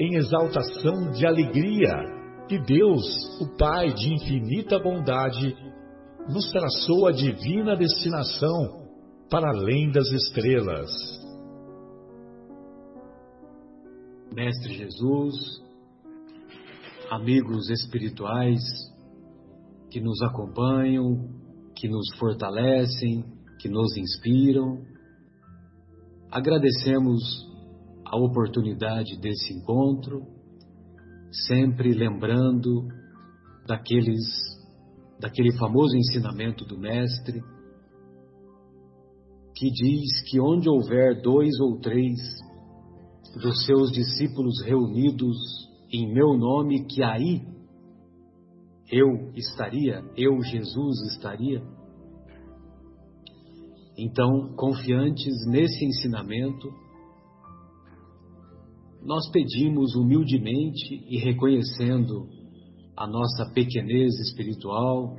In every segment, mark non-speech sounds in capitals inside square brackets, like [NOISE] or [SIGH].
em exaltação de alegria que Deus, o Pai de infinita bondade, nos traçou a divina destinação para além das estrelas. Mestre Jesus, amigos espirituais que nos acompanham, que nos fortalecem, que nos inspiram, agradecemos a oportunidade desse encontro, sempre lembrando daqueles daquele famoso ensinamento do mestre que diz que onde houver dois ou três dos seus discípulos reunidos em meu nome, que aí eu estaria, eu Jesus estaria. Então, confiantes nesse ensinamento, nós pedimos humildemente e reconhecendo a nossa pequenez espiritual,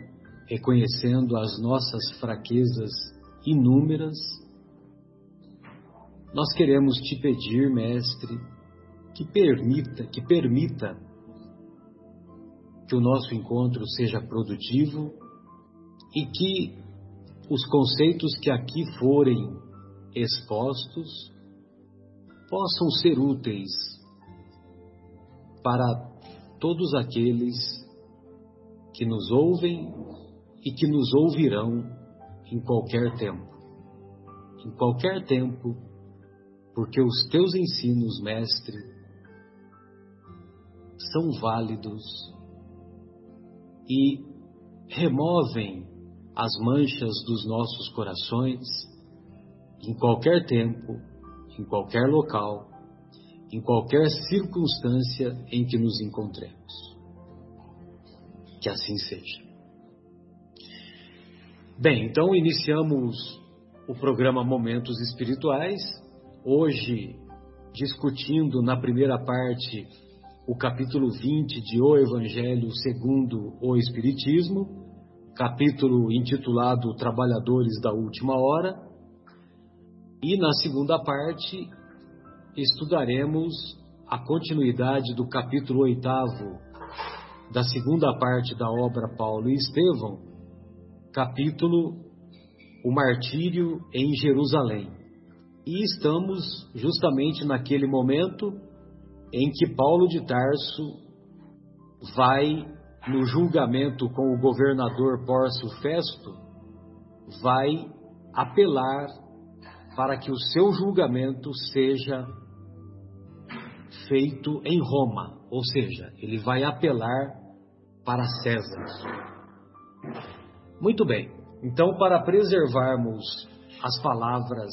reconhecendo as nossas fraquezas inúmeras, nós queremos te pedir, mestre, que permita, que permita que o nosso encontro seja produtivo e que os conceitos que aqui forem expostos possam ser úteis para todos aqueles que nos ouvem e que nos ouvirão em qualquer tempo. Em qualquer tempo, porque os teus ensinos, mestre, são válidos e removem as manchas dos nossos corações em qualquer tempo em qualquer local, em qualquer circunstância em que nos encontremos. Que assim seja. Bem, então iniciamos o programa Momentos Espirituais, hoje discutindo na primeira parte o capítulo 20 de O Evangelho segundo o Espiritismo, capítulo intitulado Trabalhadores da Última Hora e na segunda parte, estudaremos a continuidade do capítulo oitavo da segunda parte da obra Paulo e Estevão, capítulo O Martírio em Jerusalém. E estamos justamente naquele momento em que Paulo de Tarso vai, no julgamento com o governador Pórcio Festo, vai apelar para que o seu julgamento seja feito em Roma, ou seja, ele vai apelar para César. Muito bem, então, para preservarmos as palavras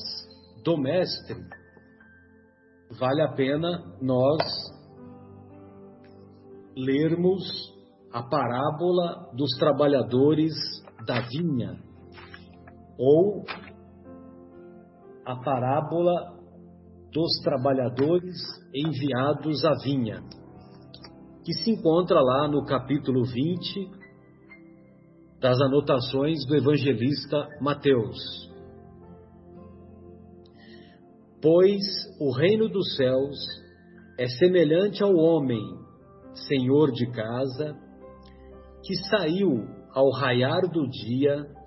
do Mestre, vale a pena nós lermos a parábola dos trabalhadores da vinha, ou a parábola dos trabalhadores enviados à vinha, que se encontra lá no capítulo 20 das anotações do evangelista Mateus. Pois o reino dos céus é semelhante ao homem, senhor de casa, que saiu ao raiar do dia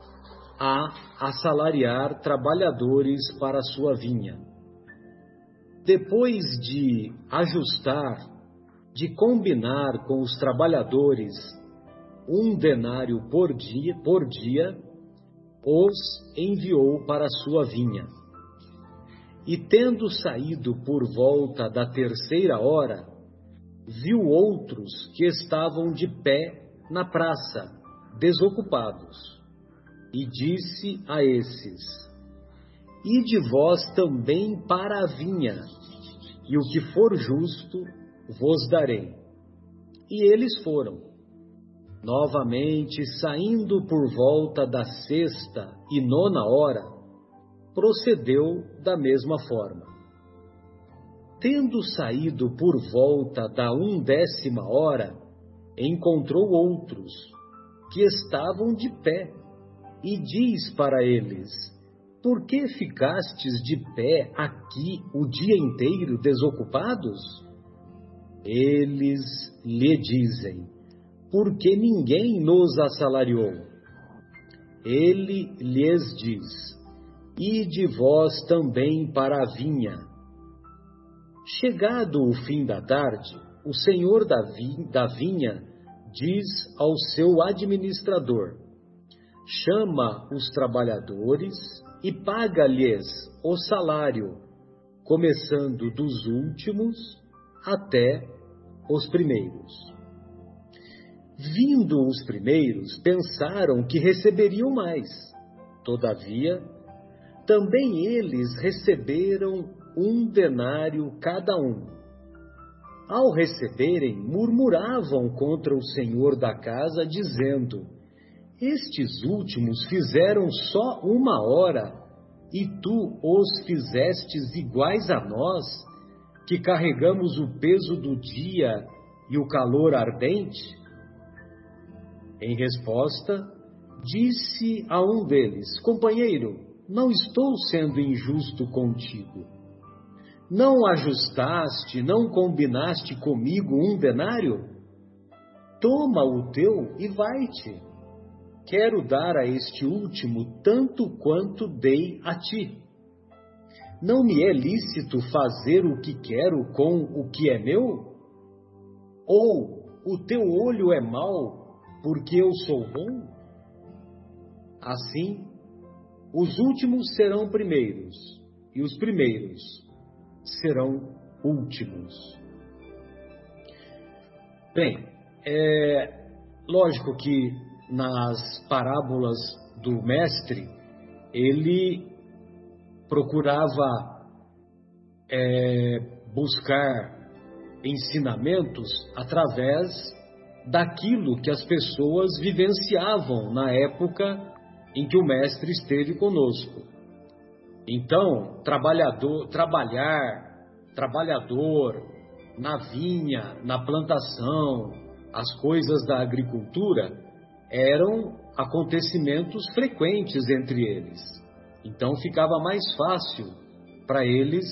a assalariar trabalhadores para a sua vinha. Depois de ajustar, de combinar com os trabalhadores um denário por dia, por dia, os enviou para sua vinha. E tendo saído por volta da terceira hora, viu outros que estavam de pé na praça, desocupados, e disse a esses: Ide vós também para a vinha, e o que for justo vos darei. E eles foram. Novamente, saindo por volta da sexta e nona hora, procedeu da mesma forma. Tendo saído por volta da undécima hora, encontrou outros, que estavam de pé, e diz para eles: Por que ficastes de pé aqui o dia inteiro desocupados? Eles lhe dizem: Porque ninguém nos assalariou. Ele lhes diz: Ide vós também para a vinha. Chegado o fim da tarde, o senhor da vinha diz ao seu administrador: chama os trabalhadores e paga-lhes o salário, começando dos últimos até os primeiros. Vindo os primeiros, pensaram que receberiam mais. Todavia, também eles receberam um denário cada um. Ao receberem, murmuravam contra o senhor da casa, dizendo: Estes últimos fizeram só uma hora, e tu os fizestes iguais a nós, que carregamos o peso do dia e o calor ardente? Em resposta, disse a um deles: Companheiro, não estou sendo injusto contigo. Não ajustaste, não combinaste comigo um denário? Toma o teu e vai-te. Quero dar a este último tanto quanto dei a ti. Não me é lícito fazer o que quero com o que é meu? Ou o teu olho é mau porque eu sou bom? Assim, os últimos serão primeiros, e os primeiros serão últimos. Bem, é lógico que nas parábolas do Mestre, ele procurava é, buscar ensinamentos através daquilo que as pessoas vivenciavam na época em que o Mestre esteve conosco. Então, trabalhador, trabalhar, trabalhador na vinha, na plantação, as coisas da agricultura eram acontecimentos frequentes entre eles. Então ficava mais fácil para eles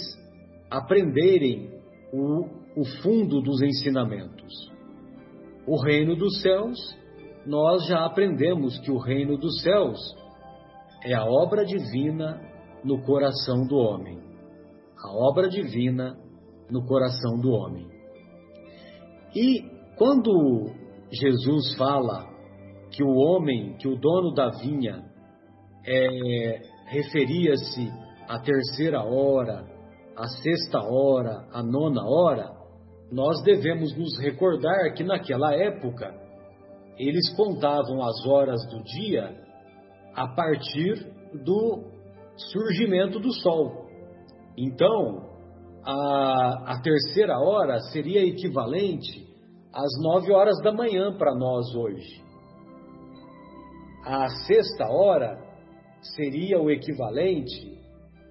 aprenderem o, o fundo dos ensinamentos. O reino dos céus, nós já aprendemos que o reino dos céus é a obra divina no coração do homem. A obra divina no coração do homem. E quando Jesus fala que o homem, que o dono da vinha, é, referia-se à terceira hora, à sexta hora, à nona hora, nós devemos nos recordar que naquela época eles contavam as horas do dia a partir do surgimento do sol. Então, a, a terceira hora seria equivalente às nove horas da manhã para nós hoje. A sexta hora seria o equivalente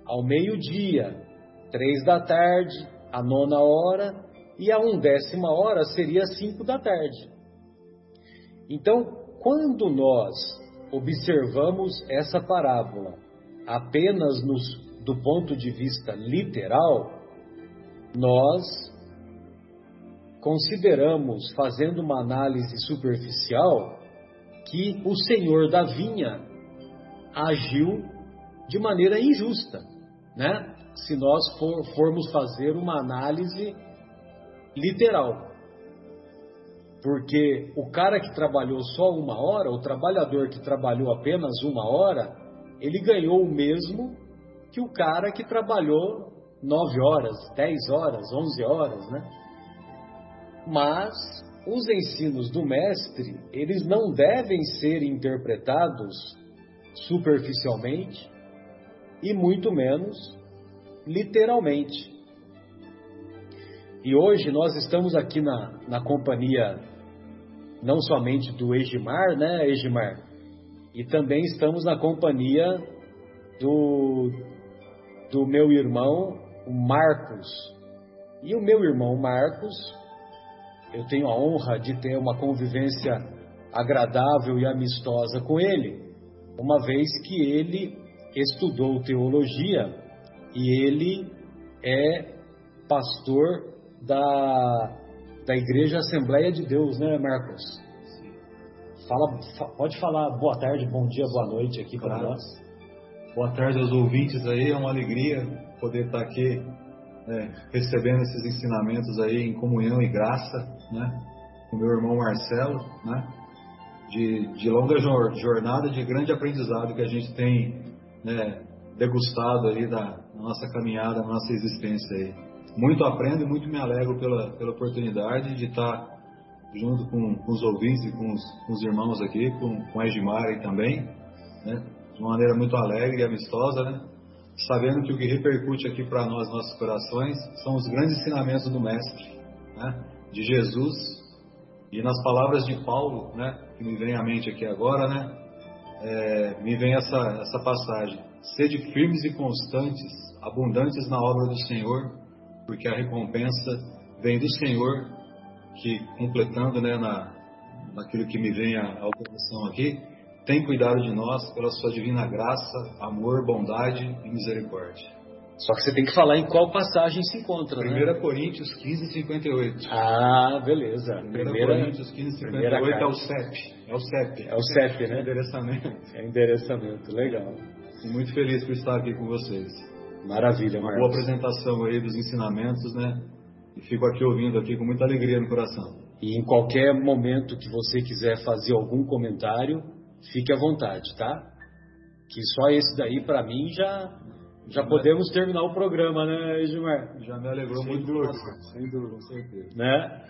ao meio-dia, três da tarde, a nona hora, e a undécima hora seria cinco da tarde. Então, quando nós observamos essa parábola apenas nos, do ponto de vista literal, nós consideramos, fazendo uma análise superficial, que o senhor da vinha agiu de maneira injusta, né? Se nós for, formos fazer uma análise literal. Porque o cara que trabalhou só uma hora, o trabalhador que trabalhou apenas uma hora, ele ganhou o mesmo que o cara que trabalhou nove horas, dez horas, onze horas, né? Mas os ensinos do mestre, eles não devem ser interpretados superficialmente e muito menos literalmente. E hoje nós estamos aqui na, na companhia não somente do Egimar, né, Egimar? E também estamos na companhia do, do meu irmão Marcos. E o meu irmão Marcos, eu tenho a honra de ter uma convivência agradável e amistosa com ele, uma vez que ele estudou teologia e ele é pastor da, da Igreja Assembleia de Deus, né, Marcos? Fala, pode falar boa tarde, bom dia, boa noite aqui para nós. Boa tarde aos ouvintes aí, é uma alegria poder estar aqui é, recebendo esses ensinamentos aí em comunhão e graça, né, com meu irmão Marcelo, né, de, de longa jornada, de grande aprendizado que a gente tem né, degustado aí da nossa caminhada, da nossa existência aí muito aprendo e muito me alegro pela, pela oportunidade de estar junto com, com os ouvintes e com os, com os, irmãos aqui, com, com a Edmar também, né? de uma maneira muito alegre e amistosa, né? sabendo que o que repercute aqui para nós, nossos corações, são os grandes ensinamentos do Mestre, né? De Jesus, e nas palavras de Paulo, né? que me vem à mente aqui agora, né? É, me vem essa, essa passagem. Sede firmes e constantes, abundantes na obra do Senhor, porque a recompensa vem do Senhor, que completando né, na, naquilo que me vem ao coração aqui, tem cuidado de nós pela sua divina graça, amor, bondade e misericórdia. Só que você tem que falar em qual passagem se encontra, 1 né? Coríntios 15, 58. Ah, beleza. 1 Coríntios 15, 58 é o CEP. É o CEP. É o CEP, né? É endereçamento. É endereçamento, legal. E muito feliz por estar aqui com vocês. Maravilha, Marcos. Boa apresentação aí dos ensinamentos, né? E fico aqui ouvindo aqui com muita alegria no coração. E em qualquer momento que você quiser fazer algum comentário, fique à vontade, tá? Que só esse daí para mim já já podemos terminar o programa, né, Edmar? Já me alegrou sem muito. Dúvida, sem dúvida, com certeza. Né?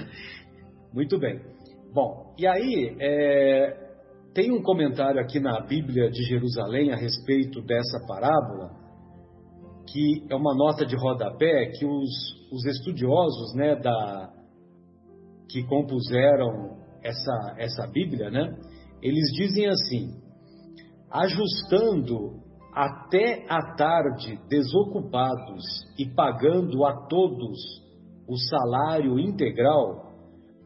[LAUGHS] muito bem. Bom, e aí, é, tem um comentário aqui na Bíblia de Jerusalém a respeito dessa parábola, que é uma nota de rodapé que os, os estudiosos né, da, que compuseram essa, essa Bíblia, né, eles dizem assim: ajustando até a tarde desocupados e pagando a todos o salário integral,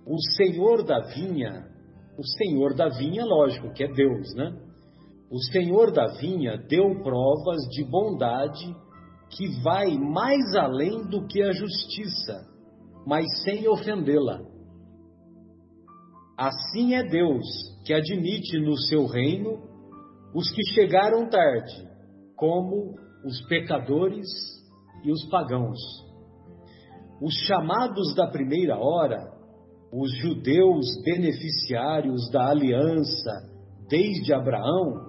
o senhor da vinha, o senhor da vinha, lógico que é Deus, né? O senhor da vinha deu provas de bondade que vai mais além do que a justiça, mas sem ofendê-la. Assim é Deus, que admite no seu reino os que chegaram tarde, como os pecadores e os pagãos. Os chamados da primeira hora, os judeus beneficiários da aliança desde Abraão,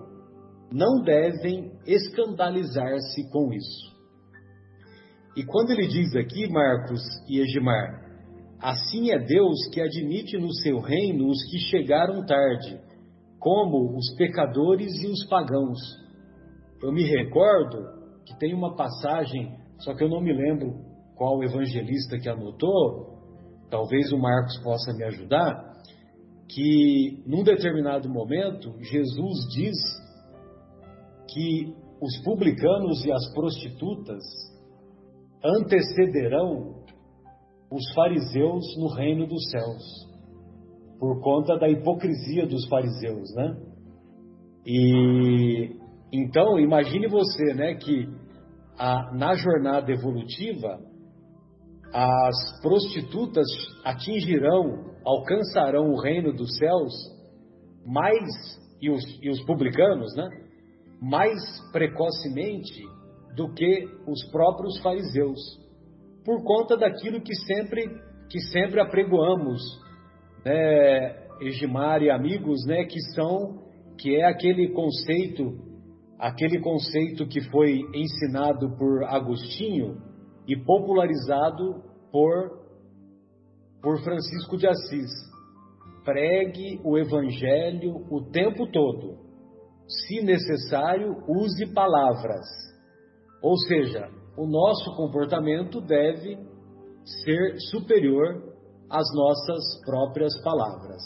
não devem escandalizar-se com isso. E quando ele diz aqui, Marcos e Egimar, assim é Deus que admite no seu reino os que chegaram tarde, como os pecadores e os pagãos. Eu me recordo que tem uma passagem, só que eu não me lembro qual evangelista que anotou, talvez o Marcos possa me ajudar, que num determinado momento Jesus diz que os publicanos e as prostitutas antecederão os fariseus no reino dos céus, por conta da hipocrisia dos fariseus, né? E então imagine você, né, que a, na jornada evolutiva as prostitutas atingirão, alcançarão o reino dos céus mais e os, e os publicanos, né? Mais precocemente do que os próprios fariseus, por conta daquilo que sempre que sempre apregoamos né, Egimar e amigos, né, que são que é aquele conceito, aquele conceito que foi ensinado por Agostinho e popularizado por por Francisco de Assis. Pregue o evangelho o tempo todo. Se necessário, use palavras. Ou seja, o nosso comportamento deve ser superior às nossas próprias palavras.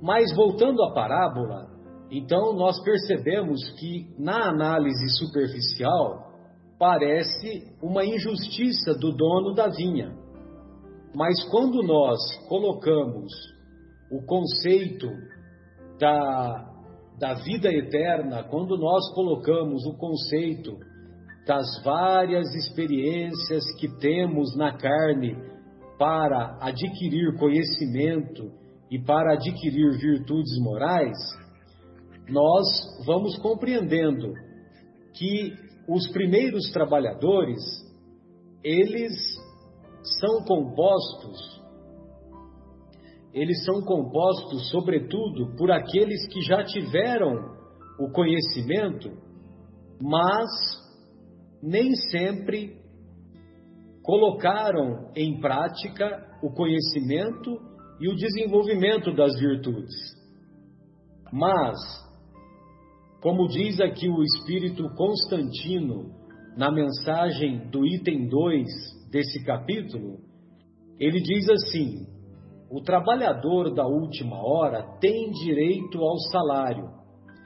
Mas voltando à parábola, então nós percebemos que na análise superficial parece uma injustiça do dono da vinha. Mas quando nós colocamos o conceito da, da vida eterna, quando nós colocamos o conceito das várias experiências que temos na carne para adquirir conhecimento e para adquirir virtudes morais, nós vamos compreendendo que os primeiros trabalhadores, eles são compostos, eles são compostos, sobretudo, por aqueles que já tiveram o conhecimento, mas nem sempre colocaram em prática o conhecimento e o desenvolvimento das virtudes. Mas, como diz aqui o Espírito Constantino na mensagem do item 2 desse capítulo, ele diz assim: o trabalhador da última hora tem direito ao salário,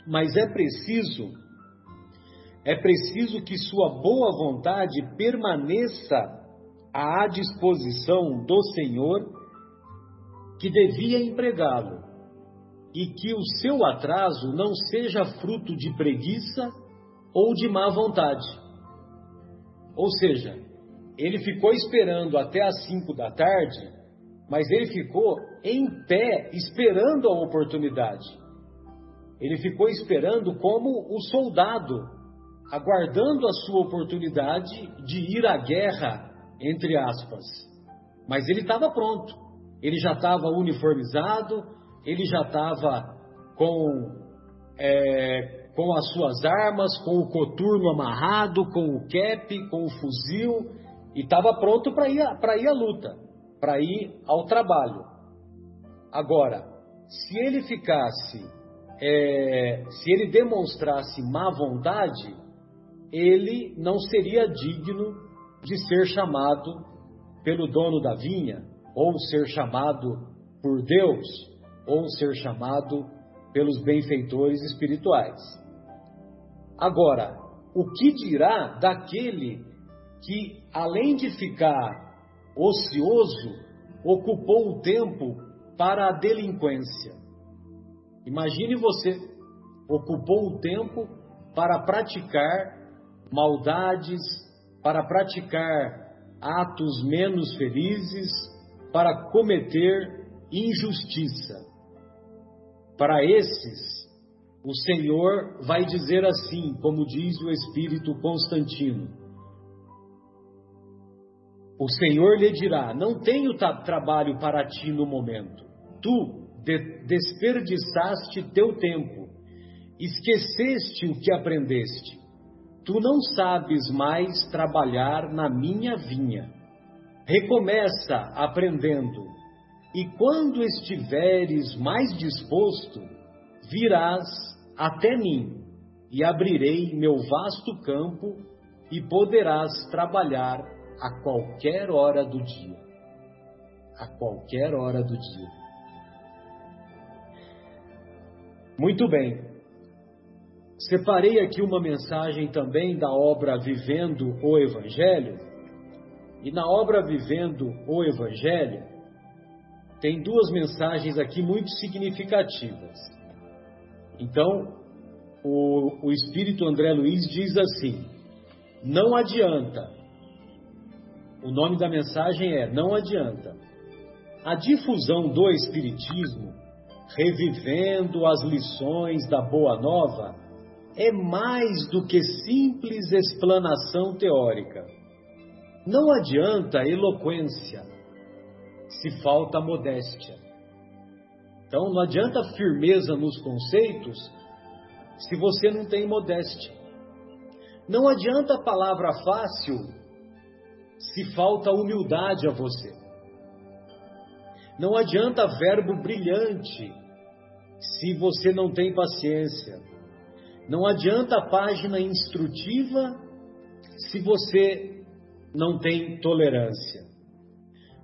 mas é preciso é preciso que sua boa vontade permaneça à disposição do Senhor que devia empregá-lo e que o seu atraso não seja fruto de preguiça ou de má vontade. Ou seja, ele ficou esperando até às cinco da tarde, mas ele ficou em pé esperando a oportunidade. Ele ficou esperando como o soldado, aguardando a sua oportunidade de ir à guerra, entre aspas. Mas ele estava pronto ele já estava uniformizado, ele já estava com, é, com as suas armas, com o coturno amarrado, com o cap, com o fuzil, e estava pronto para ir, ir à luta, para ir ao trabalho. Agora, se ele ficasse, é, se ele demonstrasse má vontade, ele não seria digno de ser chamado pelo dono da vinha ou ser chamado por Deus, ou ser chamado pelos benfeitores espirituais. Agora, o que dirá daquele que, além de ficar ocioso, ocupou o tempo para a delinquência? Imagine você, ocupou o tempo para praticar maldades, para praticar atos menos felizes, para cometer injustiça. Para esses, o Senhor vai dizer assim, como diz o Espírito Constantino: O Senhor lhe dirá: Não tenho trabalho para ti no momento. Tu de desperdiçaste teu tempo, esqueceste o que aprendeste. Tu não sabes mais trabalhar na minha vinha recomeça aprendendo, e quando estiveres mais disposto, virás até mim, e abrirei meu vasto campo, e poderás trabalhar a qualquer hora do dia. A qualquer hora do dia. Muito bem. Separei aqui uma mensagem também da obra Vivendo o Evangelho e na obra Vivendo o Evangelho, tem duas mensagens aqui muito significativas. Então, o, o Espírito André Luiz diz assim: não adianta. O nome da mensagem é Não adianta. A difusão do Espiritismo, revivendo as lições da Boa Nova, é mais do que simples explanação teórica não adianta eloquência. Se falta modéstia. Então não adianta firmeza nos conceitos se você não tem modéstia. Não adianta palavra fácil se falta humildade a você. Não adianta verbo brilhante se você não tem paciência. Não adianta página instrutiva se você não tem tolerância.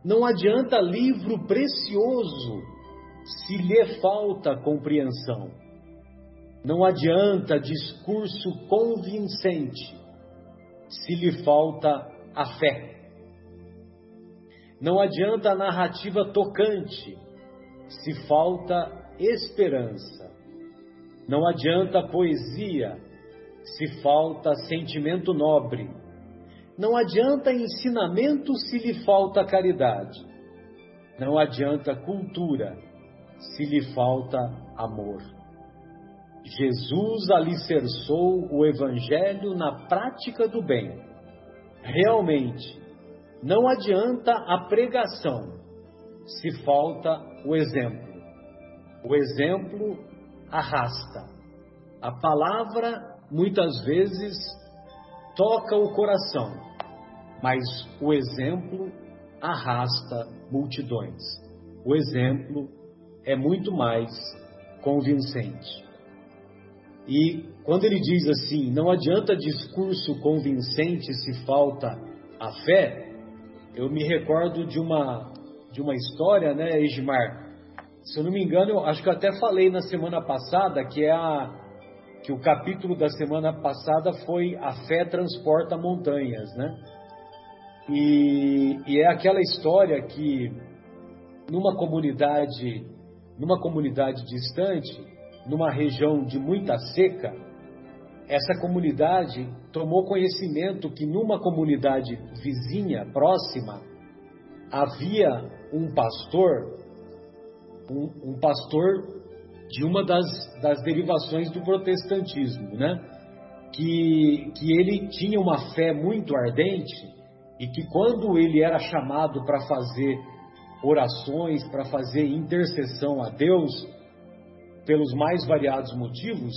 Não adianta livro precioso se lhe falta compreensão. Não adianta discurso convincente se lhe falta a fé. Não adianta narrativa tocante se falta esperança. Não adianta poesia se falta sentimento nobre. Não adianta ensinamento se lhe falta caridade. Não adianta cultura se lhe falta amor. Jesus alicerçou o Evangelho na prática do bem. Realmente, não adianta a pregação se falta o exemplo. O exemplo arrasta. A palavra muitas vezes toca o coração, mas o exemplo arrasta multidões. O exemplo é muito mais convincente. E quando ele diz assim, não adianta discurso convincente se falta a fé, eu me recordo de uma de uma história, né, Edmar? Se eu não me engano, eu acho que eu até falei na semana passada que é a que o capítulo da semana passada foi a fé transporta montanhas, né? E, e é aquela história que numa comunidade numa comunidade distante, numa região de muita seca, essa comunidade tomou conhecimento que numa comunidade vizinha, próxima, havia um pastor, um, um pastor de uma das, das derivações do protestantismo, né? Que, que ele tinha uma fé muito ardente e que quando ele era chamado para fazer orações, para fazer intercessão a Deus, pelos mais variados motivos,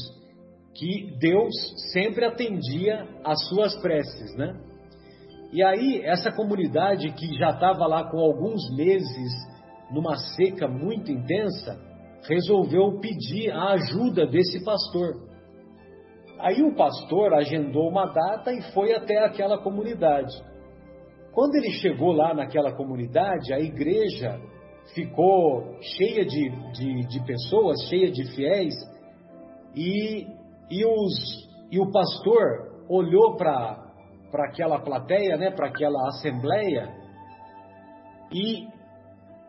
que Deus sempre atendia às suas preces, né? E aí, essa comunidade que já estava lá com alguns meses numa seca muito intensa, resolveu pedir a ajuda desse pastor. Aí o pastor agendou uma data e foi até aquela comunidade. Quando ele chegou lá naquela comunidade, a igreja ficou cheia de, de, de pessoas, cheia de fiéis, e, e, os, e o pastor olhou para aquela plateia, né, para aquela assembleia, e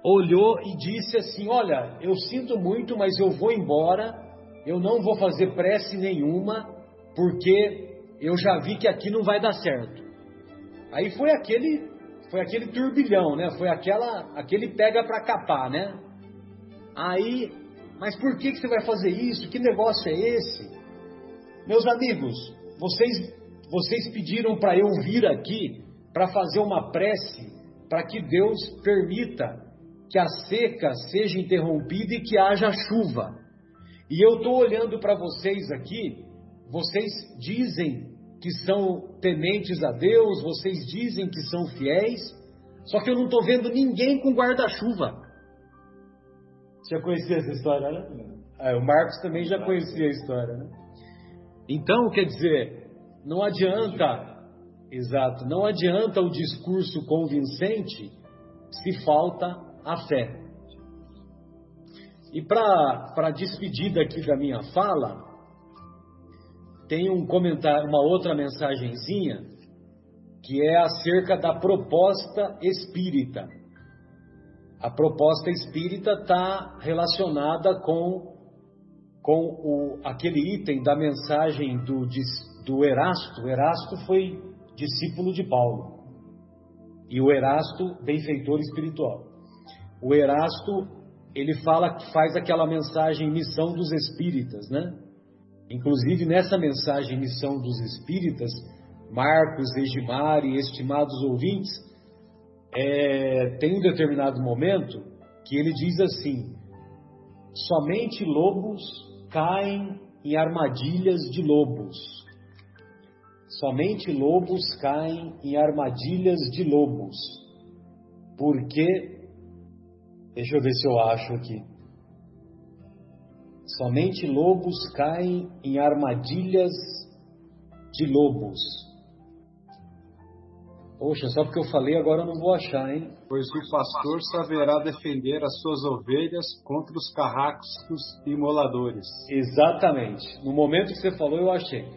olhou e disse assim: Olha, eu sinto muito, mas eu vou embora, eu não vou fazer prece nenhuma, porque eu já vi que aqui não vai dar certo. Aí foi aquele, foi aquele turbilhão, né? Foi aquela, aquele pega para capar, né? Aí, mas por que, que você vai fazer isso? Que negócio é esse? Meus amigos, vocês, vocês pediram para eu vir aqui para fazer uma prece para que Deus permita que a seca seja interrompida e que haja chuva. E eu estou olhando para vocês aqui, vocês dizem que são tementes a Deus, vocês dizem que são fiéis, só que eu não estou vendo ninguém com guarda-chuva. Já conhecia essa história, né? Ah, o Marcos também já conhecia a história, né? Então, quer dizer, não adianta, exato, não adianta o discurso convincente se falta a fé. E para a despedida aqui da minha fala, tem um comentário, uma outra mensagenzinha que é acerca da proposta espírita. A proposta espírita está relacionada com, com o, aquele item da mensagem do, do Erasto. O Erasto foi discípulo de Paulo. E o Erasto, benfeitor espiritual. O Erasto, ele fala que faz aquela mensagem missão dos espíritas, né? Inclusive, nessa mensagem Missão dos Espíritas, Marcos, Egimar e estimados ouvintes, é, tem um determinado momento que ele diz assim: somente lobos caem em armadilhas de lobos. Somente lobos caem em armadilhas de lobos. Porque, deixa eu ver se eu acho aqui. Somente lobos caem em armadilhas de lobos. Poxa, só porque eu falei agora eu não vou achar, hein? Pois o pastor saberá defender as suas ovelhas contra os carrascos e moladores. Exatamente. No momento que você falou, eu achei.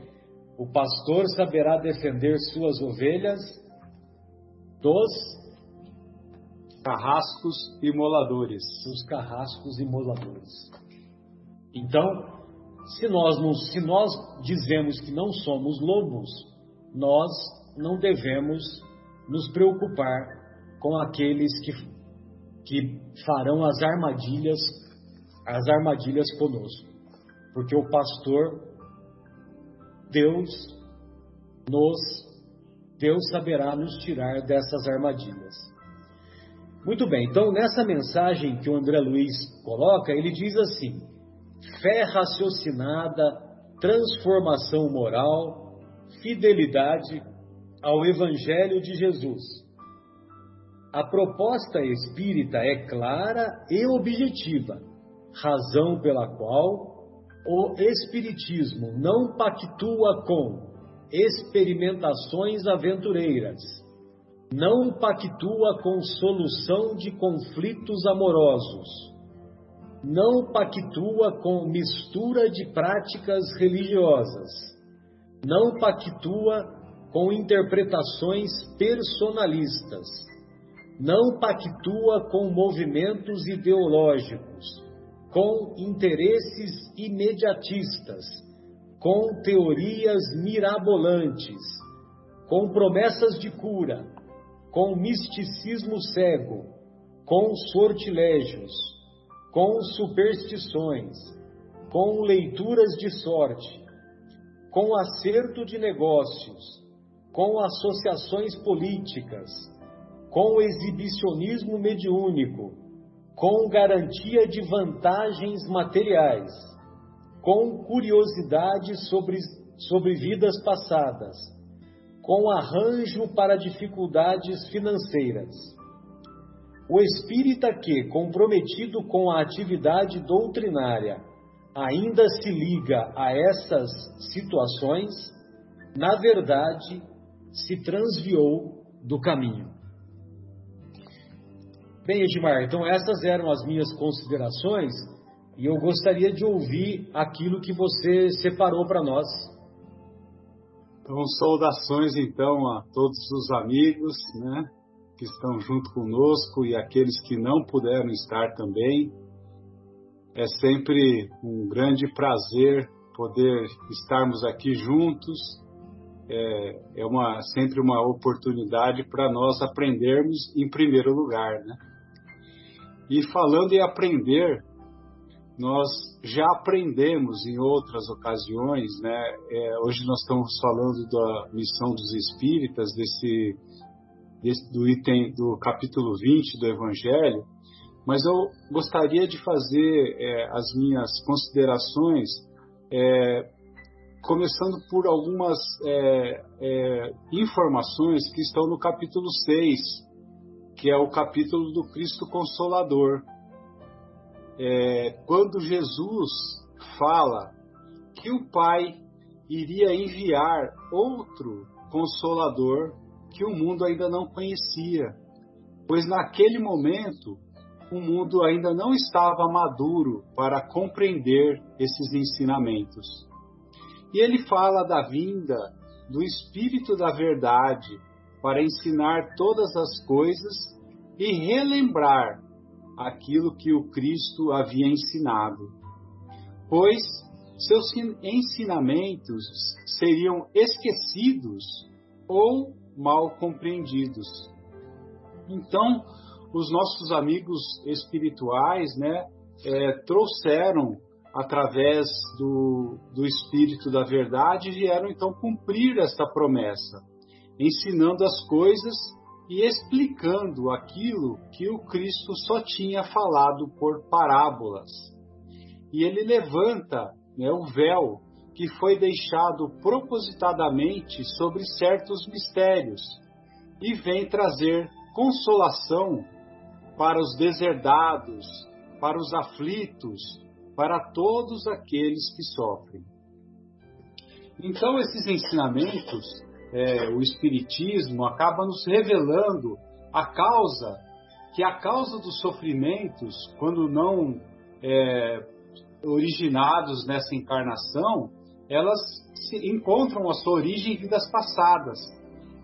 O pastor saberá defender suas ovelhas dos carrascos e moladores. Dos carrascos e moladores. Então, se nós, não, se nós dizemos que não somos lobos, nós não devemos nos preocupar com aqueles que, que farão as armadilhas, as armadilhas conosco. Porque o pastor, Deus, nos, Deus saberá nos tirar dessas armadilhas. Muito bem, então nessa mensagem que o André Luiz coloca, ele diz assim: fé raciocinada, transformação moral, fidelidade ao Evangelho de Jesus. A proposta espírita é clara e objetiva, razão pela qual o Espiritismo não pactua com experimentações aventureiras, não pactua com solução de conflitos amorosos, não pactua com mistura de práticas religiosas, não pactua com interpretações personalistas não pactua com movimentos ideológicos, com interesses imediatistas, com teorias mirabolantes, com promessas de cura, com misticismo cego, com sortilégios, com superstições, com leituras de sorte, com acerto de negócios, com associações políticas, com exibicionismo mediúnico, com garantia de vantagens materiais, com curiosidade sobre, sobre vidas passadas, com arranjo para dificuldades financeiras. O espírita que, comprometido com a atividade doutrinária, ainda se liga a essas situações, na verdade, se transviou do caminho. Bem, Edmar, então essas eram as minhas considerações e eu gostaria de ouvir aquilo que você separou para nós. Então, saudações então a todos os amigos, né, que estão junto conosco e aqueles que não puderam estar também. É sempre um grande prazer poder estarmos aqui juntos. É, é uma, sempre uma oportunidade para nós aprendermos em primeiro lugar, né? E falando em aprender, nós já aprendemos em outras ocasiões, né? É, hoje nós estamos falando da missão dos espíritas, desse, desse, do item do capítulo 20 do Evangelho, mas eu gostaria de fazer é, as minhas considerações é, começando por algumas é, é, informações que estão no capítulo 6 que é o capítulo do Cristo Consolador. É, quando Jesus fala que o Pai iria enviar outro Consolador que o mundo ainda não conhecia, pois naquele momento o mundo ainda não estava maduro para compreender esses ensinamentos. E ele fala da vinda do Espírito da Verdade, para ensinar todas as coisas e relembrar aquilo que o Cristo havia ensinado. Pois seus ensinamentos seriam esquecidos ou mal compreendidos. Então, os nossos amigos espirituais, né, é, trouxeram através do, do Espírito da Verdade, vieram então cumprir esta promessa ensinando as coisas e explicando aquilo que o Cristo só tinha falado por parábolas. E ele levanta né, o véu que foi deixado propositadamente sobre certos mistérios e vem trazer consolação para os deserdados, para os aflitos, para todos aqueles que sofrem. Então, esses ensinamentos, é, o Espiritismo, acaba nos revelando a causa, que a causa dos sofrimentos, quando não é, originados nessa encarnação, elas encontram a sua origem em vidas passadas.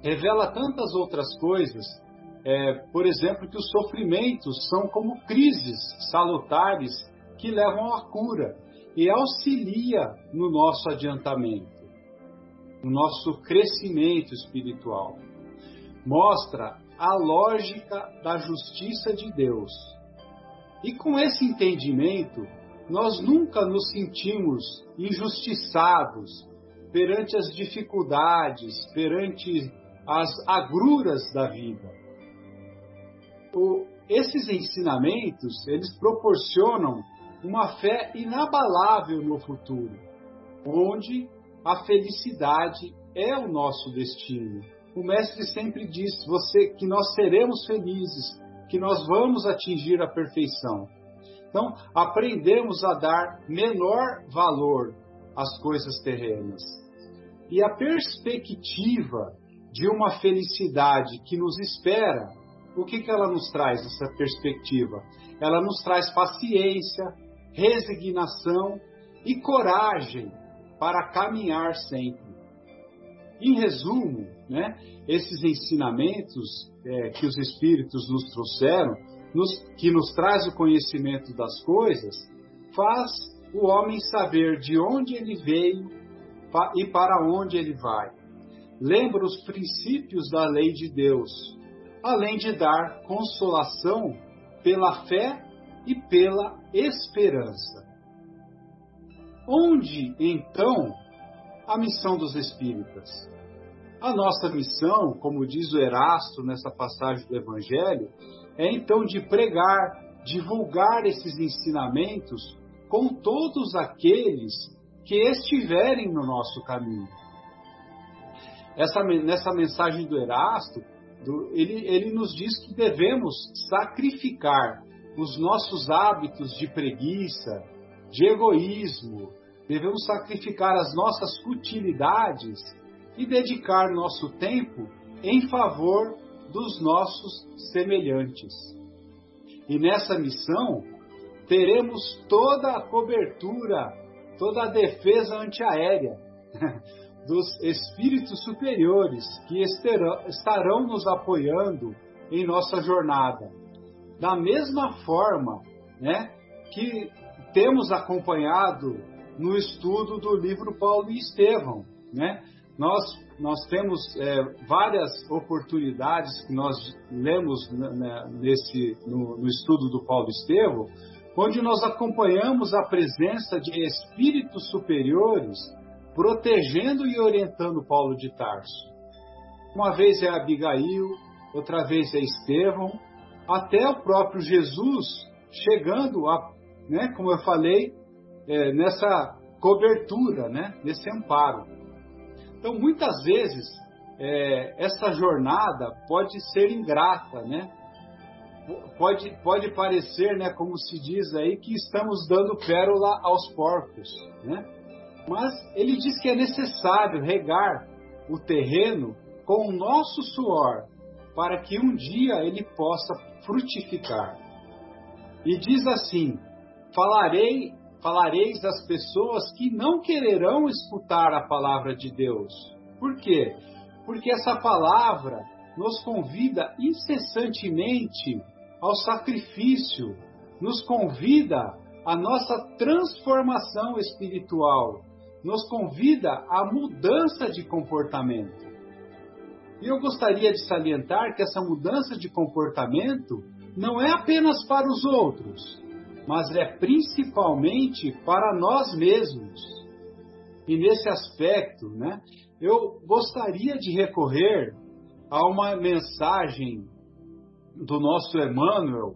Revela tantas outras coisas, é, por exemplo, que os sofrimentos são como crises salutares que levam à cura e auxilia no nosso adiantamento, no nosso crescimento espiritual. Mostra a lógica da justiça de Deus. E com esse entendimento, nós nunca nos sentimos injustiçados perante as dificuldades, perante as agruras da vida. O, esses ensinamentos, eles proporcionam uma fé inabalável no futuro, onde a felicidade é o nosso destino. O mestre sempre diz você que nós seremos felizes, que nós vamos atingir a perfeição. Então, aprendemos a dar menor valor às coisas terrenas. E a perspectiva de uma felicidade que nos espera, o que, que ela nos traz, essa perspectiva? Ela nos traz paciência, resignação e coragem para caminhar sempre. Em resumo, né, esses ensinamentos é, que os Espíritos nos trouxeram nos, que nos traz o conhecimento das coisas, faz o homem saber de onde ele veio e para onde ele vai. Lembra os princípios da lei de Deus, além de dar consolação pela fé e pela esperança. Onde, então, a missão dos espíritas? A nossa missão, como diz o Erasto nessa passagem do Evangelho, é então de pregar, divulgar esses ensinamentos com todos aqueles que estiverem no nosso caminho. Essa, nessa mensagem do Erasto, do, ele, ele nos diz que devemos sacrificar os nossos hábitos de preguiça, de egoísmo, devemos sacrificar as nossas futilidades e dedicar nosso tempo em favor dos nossos semelhantes. E nessa missão, teremos toda a cobertura, toda a defesa antiaérea [LAUGHS] dos espíritos superiores que estarão nos apoiando em nossa jornada. Da mesma forma né, que temos acompanhado no estudo do livro Paulo e Estevão. Né? Nós nós temos é, várias oportunidades que nós lemos né, nesse, no, no, estudo do Paulo Estevo, onde nós acompanhamos a presença de espíritos superiores protegendo e orientando Paulo de Tarso. Uma vez é Abigail, outra vez é Estevão, até o próprio Jesus chegando a, né, como eu falei, é, nessa cobertura, né, nesse amparo. Então, muitas vezes, é, essa jornada pode ser ingrata, né? Pode, pode parecer, né, como se diz aí, que estamos dando pérola aos porcos, né? Mas ele diz que é necessário regar o terreno com o nosso suor, para que um dia ele possa frutificar. E diz assim: falarei falareis às pessoas que não quererão escutar a palavra de Deus. Por quê? Porque essa palavra nos convida incessantemente ao sacrifício, nos convida à nossa transformação espiritual, nos convida à mudança de comportamento. E eu gostaria de salientar que essa mudança de comportamento não é apenas para os outros, mas é principalmente para nós mesmos. E nesse aspecto, né, eu gostaria de recorrer a uma mensagem do nosso Emmanuel,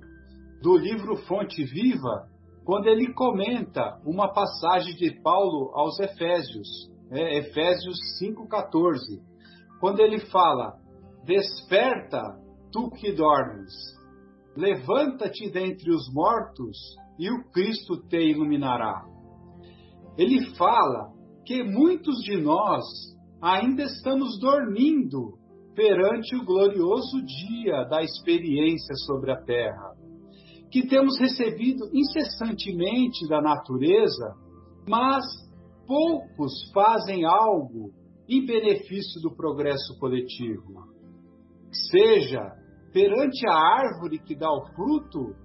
do livro Fonte Viva, quando ele comenta uma passagem de Paulo aos Efésios, é, Efésios 5,14, quando ele fala: Desperta, tu que dormes, levanta-te dentre os mortos e o Cristo te iluminará. Ele fala que muitos de nós ainda estamos dormindo perante o glorioso dia da experiência sobre a terra, que temos recebido incessantemente da natureza, mas poucos fazem algo em benefício do progresso coletivo. Seja perante a árvore que dá o fruto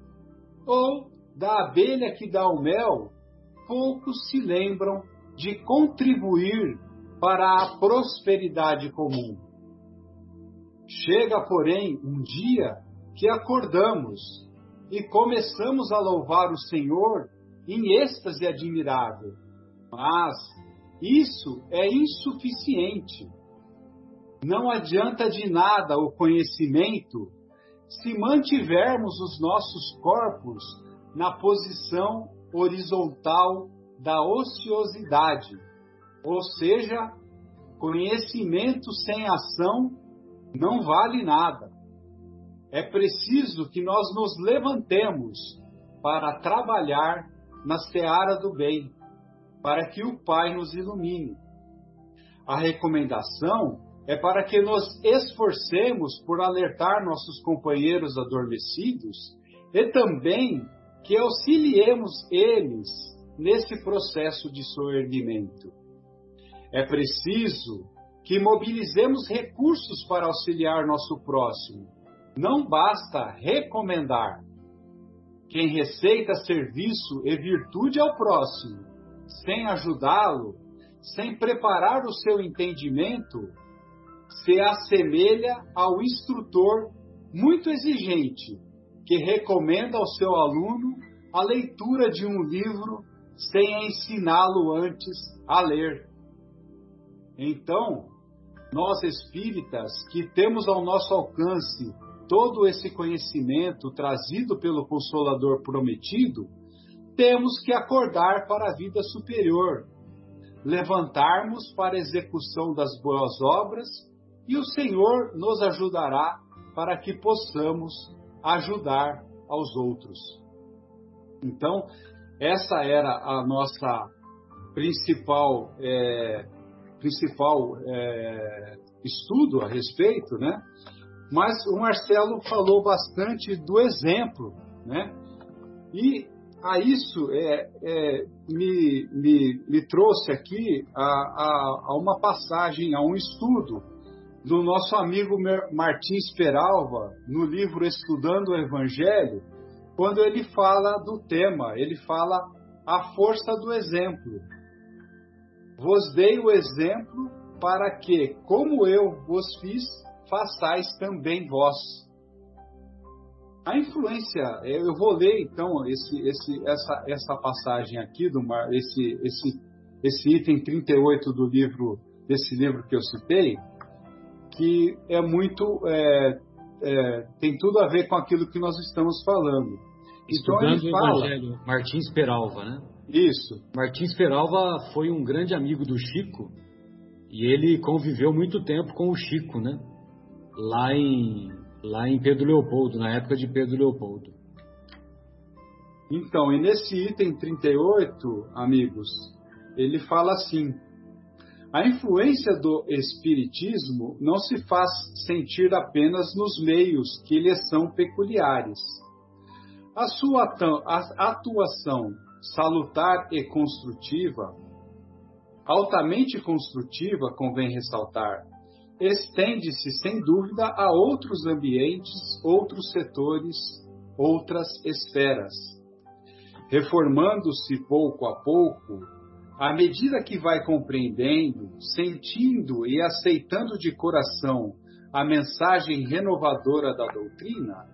ou da abelha que dá o mel, poucos se lembram de contribuir para a prosperidade comum. Chega, porém, um dia que acordamos e começamos a louvar o Senhor em êxtase admirável. Mas isso é insuficiente. Não adianta de nada o conhecimento se mantivermos os nossos corpos na posição horizontal da ociosidade, ou seja, conhecimento sem ação não vale nada. É preciso que nós nos levantemos para trabalhar na seara do bem, para que o Pai nos ilumine. A recomendação é para que nos esforcemos por alertar nossos companheiros adormecidos e também que auxiliemos eles nesse processo de soerguimento. É preciso que mobilizemos recursos para auxiliar nosso próximo. Não basta recomendar. Quem receita serviço e virtude ao próximo, sem ajudá-lo, sem preparar o seu entendimento, se assemelha ao instrutor muito exigente que recomenda ao seu aluno a leitura de um livro sem ensiná-lo antes a ler. Então, nós espíritas que temos ao nosso alcance todo esse conhecimento trazido pelo Consolador prometido, temos que acordar para a vida superior, levantarmos para a execução das boas obras e o Senhor nos ajudará para que possamos ajudar aos outros. Então, essa era a nossa principal é, principal é, estudo a respeito, né? Mas o Marcelo falou bastante do exemplo, né? E a isso é, é, me, me, me, trouxe aqui a, a, a, uma passagem, a um estudo do nosso amigo Martins Peralva, no livro Estudando o Evangelho, quando ele fala do tema, ele fala a força do exemplo. Vos dei o exemplo para que, como eu vos fiz, façais também vós. A influência, eu vou ler então esse, esse, essa, essa passagem aqui, do, esse, esse, esse item 38 do livro, desse livro que eu citei, que é muito, é, é, tem tudo a ver com aquilo que nós estamos falando. Então, Estudando então, fala, o Evangelho, Martins Peralva, né? Isso. Martins Peralva foi um grande amigo do Chico e ele conviveu muito tempo com o Chico, né? Lá em, lá em Pedro Leopoldo, na época de Pedro Leopoldo. Então, e nesse item 38, amigos, ele fala assim: a influência do Espiritismo não se faz sentir apenas nos meios que lhe são peculiares. A sua atuação salutar e construtiva, altamente construtiva, convém ressaltar, estende-se sem dúvida a outros ambientes, outros setores, outras esferas. Reformando-se pouco a pouco, à medida que vai compreendendo, sentindo e aceitando de coração a mensagem renovadora da doutrina,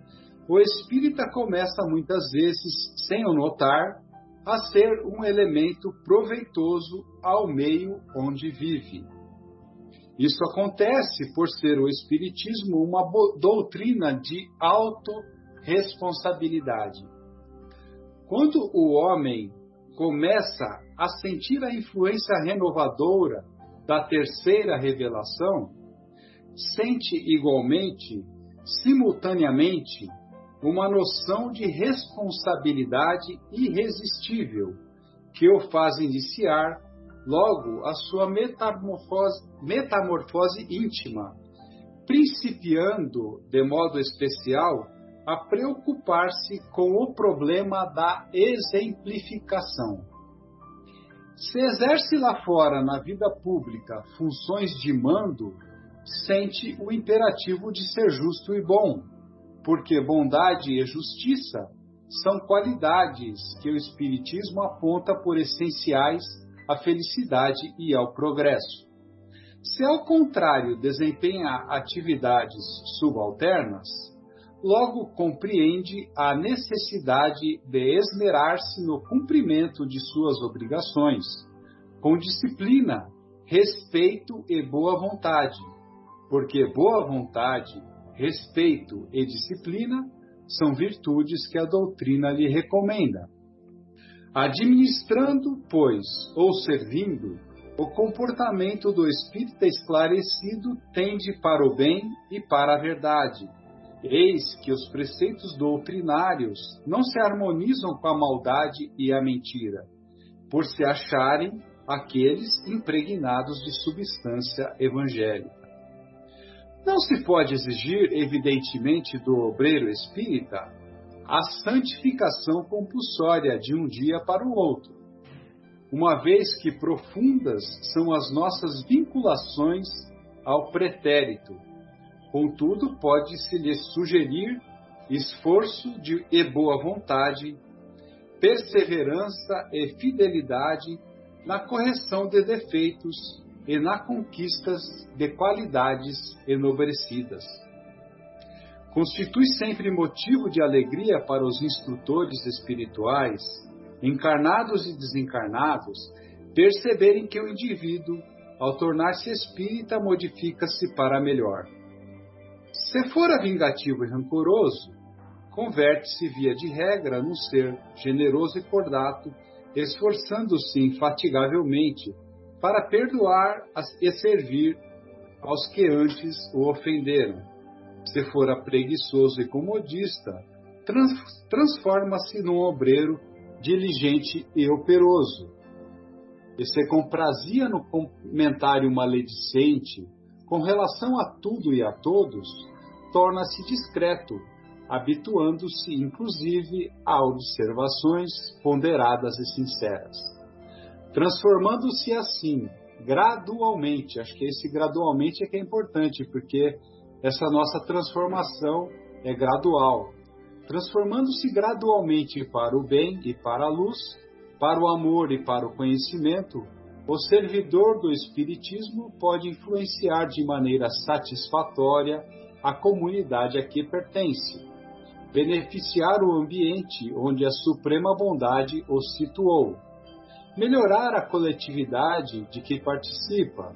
o espírita começa muitas vezes, sem o notar, a ser um elemento proveitoso ao meio onde vive. Isso acontece por ser o Espiritismo uma doutrina de autorresponsabilidade. Quando o homem começa a sentir a influência renovadora da terceira revelação, sente igualmente, simultaneamente, uma noção de responsabilidade irresistível que o faz iniciar logo a sua metamorfose, metamorfose íntima, principiando de modo especial a preocupar-se com o problema da exemplificação. Se exerce lá fora, na vida pública, funções de mando, sente o imperativo de ser justo e bom, porque bondade e justiça são qualidades que o Espiritismo aponta por essenciais à felicidade e ao progresso. Se, ao contrário, desempenha atividades subalternas, logo compreende a necessidade de esmerar-se no cumprimento de suas obrigações, com disciplina, respeito e boa vontade, porque boa vontade, respeito e disciplina são virtudes que a doutrina lhe recomenda. Administrando, pois, ou servindo, o comportamento do espírita esclarecido tende para o bem e para a verdade Eis que os preceitos doutrinários não se harmonizam com a maldade e a mentira, por se acharem aqueles impregnados de substância evangélica. Não se pode exigir, evidentemente, do obreiro espírita a santificação compulsória de um dia para o outro, uma vez que profundas são as nossas vinculações ao pretérito Contudo, pode-se lhe sugerir esforço de, e boa vontade, perseverança e fidelidade na correção de defeitos e na conquista de qualidades enobrecidas. Constitui sempre motivo de alegria para os instrutores espirituais, encarnados e desencarnados, perceberem que o indivíduo, ao tornar-se espírita, modifica-se para melhor se fora vingativo e rancoroso, converte-se via de regra num ser generoso e cordato, esforçando-se infatigavelmente para perdoar e servir aos que antes o ofenderam. Se fora preguiçoso e comodista, trans, transforma-se num obreiro diligente e operoso. E se comprazia no comentário maledicente com relação a tudo e a todos, torna-se discreto, habituando-se inclusive a observações ponderadas e sinceras. Transformando-se assim, gradualmente, acho que esse gradualmente é que é importante, porque essa nossa transformação é gradual. Transformando-se gradualmente para o bem e para a luz, para o amor e para o conhecimento, o servidor do Espiritismo pode influenciar de maneira satisfatória a comunidade a que pertence, beneficiar o ambiente onde a suprema bondade o situou, melhorar a coletividade de que participa,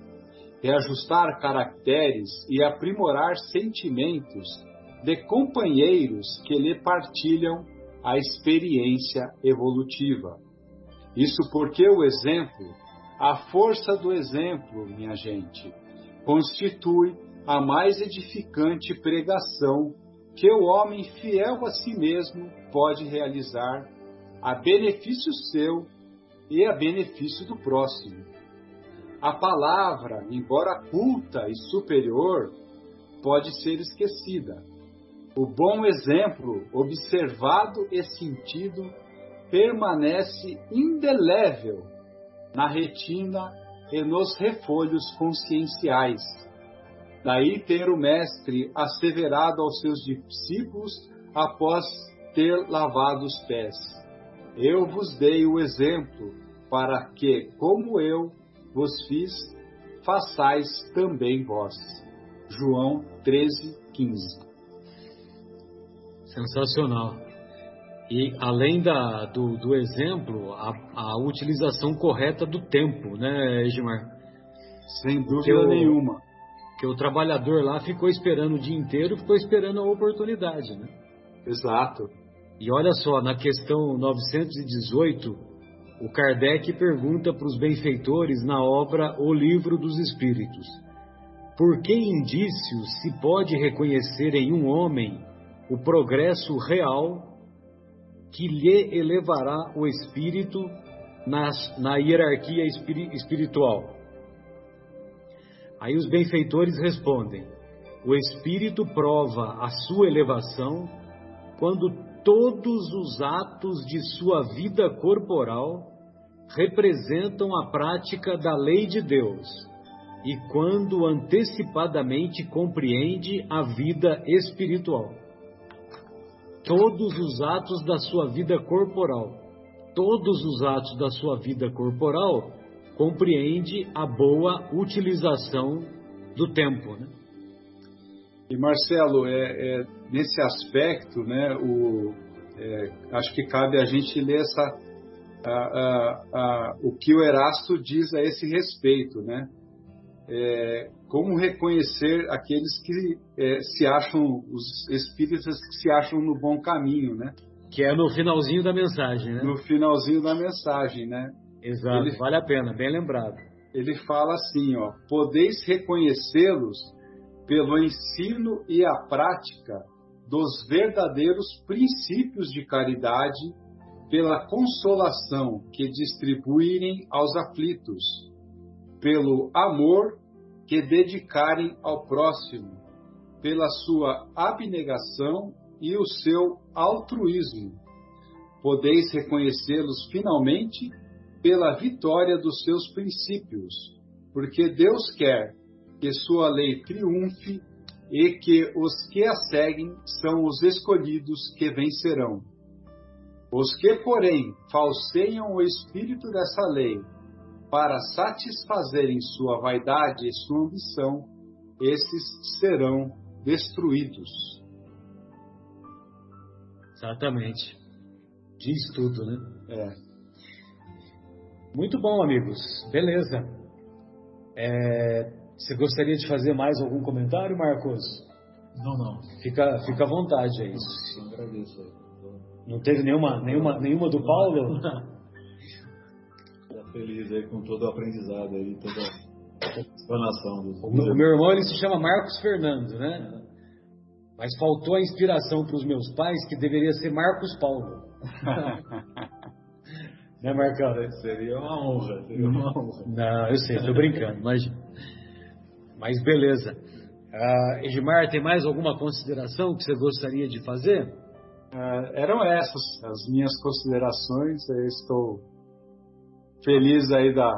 reajustar caracteres e aprimorar sentimentos de companheiros que lhe partilham a experiência evolutiva. Isso porque o exemplo, a força do exemplo, minha gente, constitui a mais edificante pregação que o homem fiel a si mesmo pode realizar a benefício seu e a benefício do próximo. A palavra, embora culta e superior, pode ser esquecida. O bom exemplo, observado e sentido, permanece indelével na retina e nos refolhos conscienciais Daí ter o Mestre asseverado aos seus discípulos após ter lavado os pés. Eu vos dei o exemplo para que, como eu vos fiz, façais também vós. João 13, 15. Sensacional. E além da, do, do exemplo, a, a, utilização correta do tempo, né, Edmar? Sem dúvida nenhuma Porque o trabalhador lá ficou esperando o dia inteiro, ficou esperando a oportunidade, né? Exato. E olha só, na questão 918, o Kardec pergunta para os benfeitores na obra O Livro dos Espíritos: Por que indícios se pode reconhecer em um homem o progresso real que lhe elevará o espírito nas, na hierarquia espiritual? Aí os benfeitores respondem: o espírito prova a sua elevação quando todos os atos de sua vida corporal representam a prática da lei de Deus e quando antecipadamente compreende a vida espiritual. Todos os atos da sua vida corporal, todos os atos da sua vida corporal compreende a boa utilização do tempo, né? E Marcelo, é, é, nesse aspecto, né, o, é, acho que cabe a gente ler essa, a, a, a, o que o Erasto diz a esse respeito, né? É, como reconhecer aqueles que é, se acham, os espíritas que se acham no bom caminho, né? Que é no finalzinho da mensagem, né? No finalzinho da mensagem, né? Exato, ele, vale a pena, bem lembrado. Ele fala assim, ó, podeis reconhecê-los pelo ensino e a prática dos verdadeiros princípios de caridade, pela consolação que distribuírem aos aflitos, pelo amor que dedicarem ao próximo, pela sua abnegação e o seu altruísmo. Podeis reconhecê-los finalmente pela vitória dos seus princípios, porque Deus quer que sua lei triunfe e que os que a seguem são os escolhidos que vencerão. Os que, porém, falseiam o espírito dessa lei para satisfazerem sua vaidade e sua ambição, esses serão destruídos. Exatamente. Diz tudo, né? É. Muito bom, amigos. Beleza. É, você gostaria de fazer mais algum comentário, Marcos? Não, não. Fica, fica à vontade aí. Sim, agradeço. Não teve nenhuma, nenhuma, nenhuma do Paulo? Feliz aí com todo o aprendizado aí, toda a explanação. Do... O, meu, o meu irmão ele se chama Marcos Fernando, né? Mas faltou a inspiração para os meus pais que deveria ser Marcos Paulo. [LAUGHS] né, Marcão? Seria uma honra, seria uma honra. Não, eu sei, estou brincando, mas, mas beleza. Uh, Edmar, tem mais alguma consideração que você gostaria de fazer? Uh, eram essas as minhas considerações. Eu estou feliz aí da,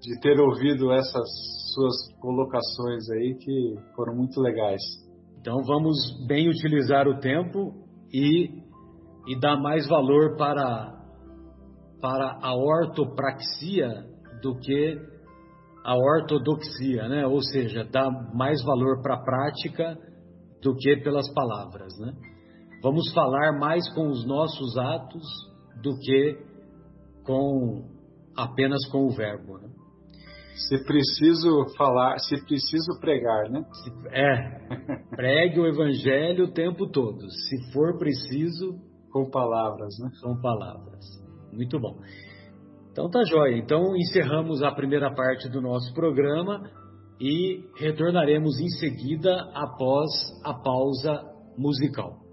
de ter ouvido essas suas colocações aí que foram muito legais. Então vamos bem utilizar o tempo e, e dar mais valor para, para a ortopraxia do que a ortodoxia, né? Ou seja, dar mais valor para a prática do que pelas palavras, né? Vamos falar mais com os nossos atos do que com apenas com o verbo, né? Se preciso falar, se preciso pregar, né? É, [LAUGHS] pregue o evangelho o tempo todo. Se for preciso, com palavras, né? Com palavras. Muito bom. Então tá jóia. Então encerramos a primeira parte do nosso programa e retornaremos em seguida após a pausa musical.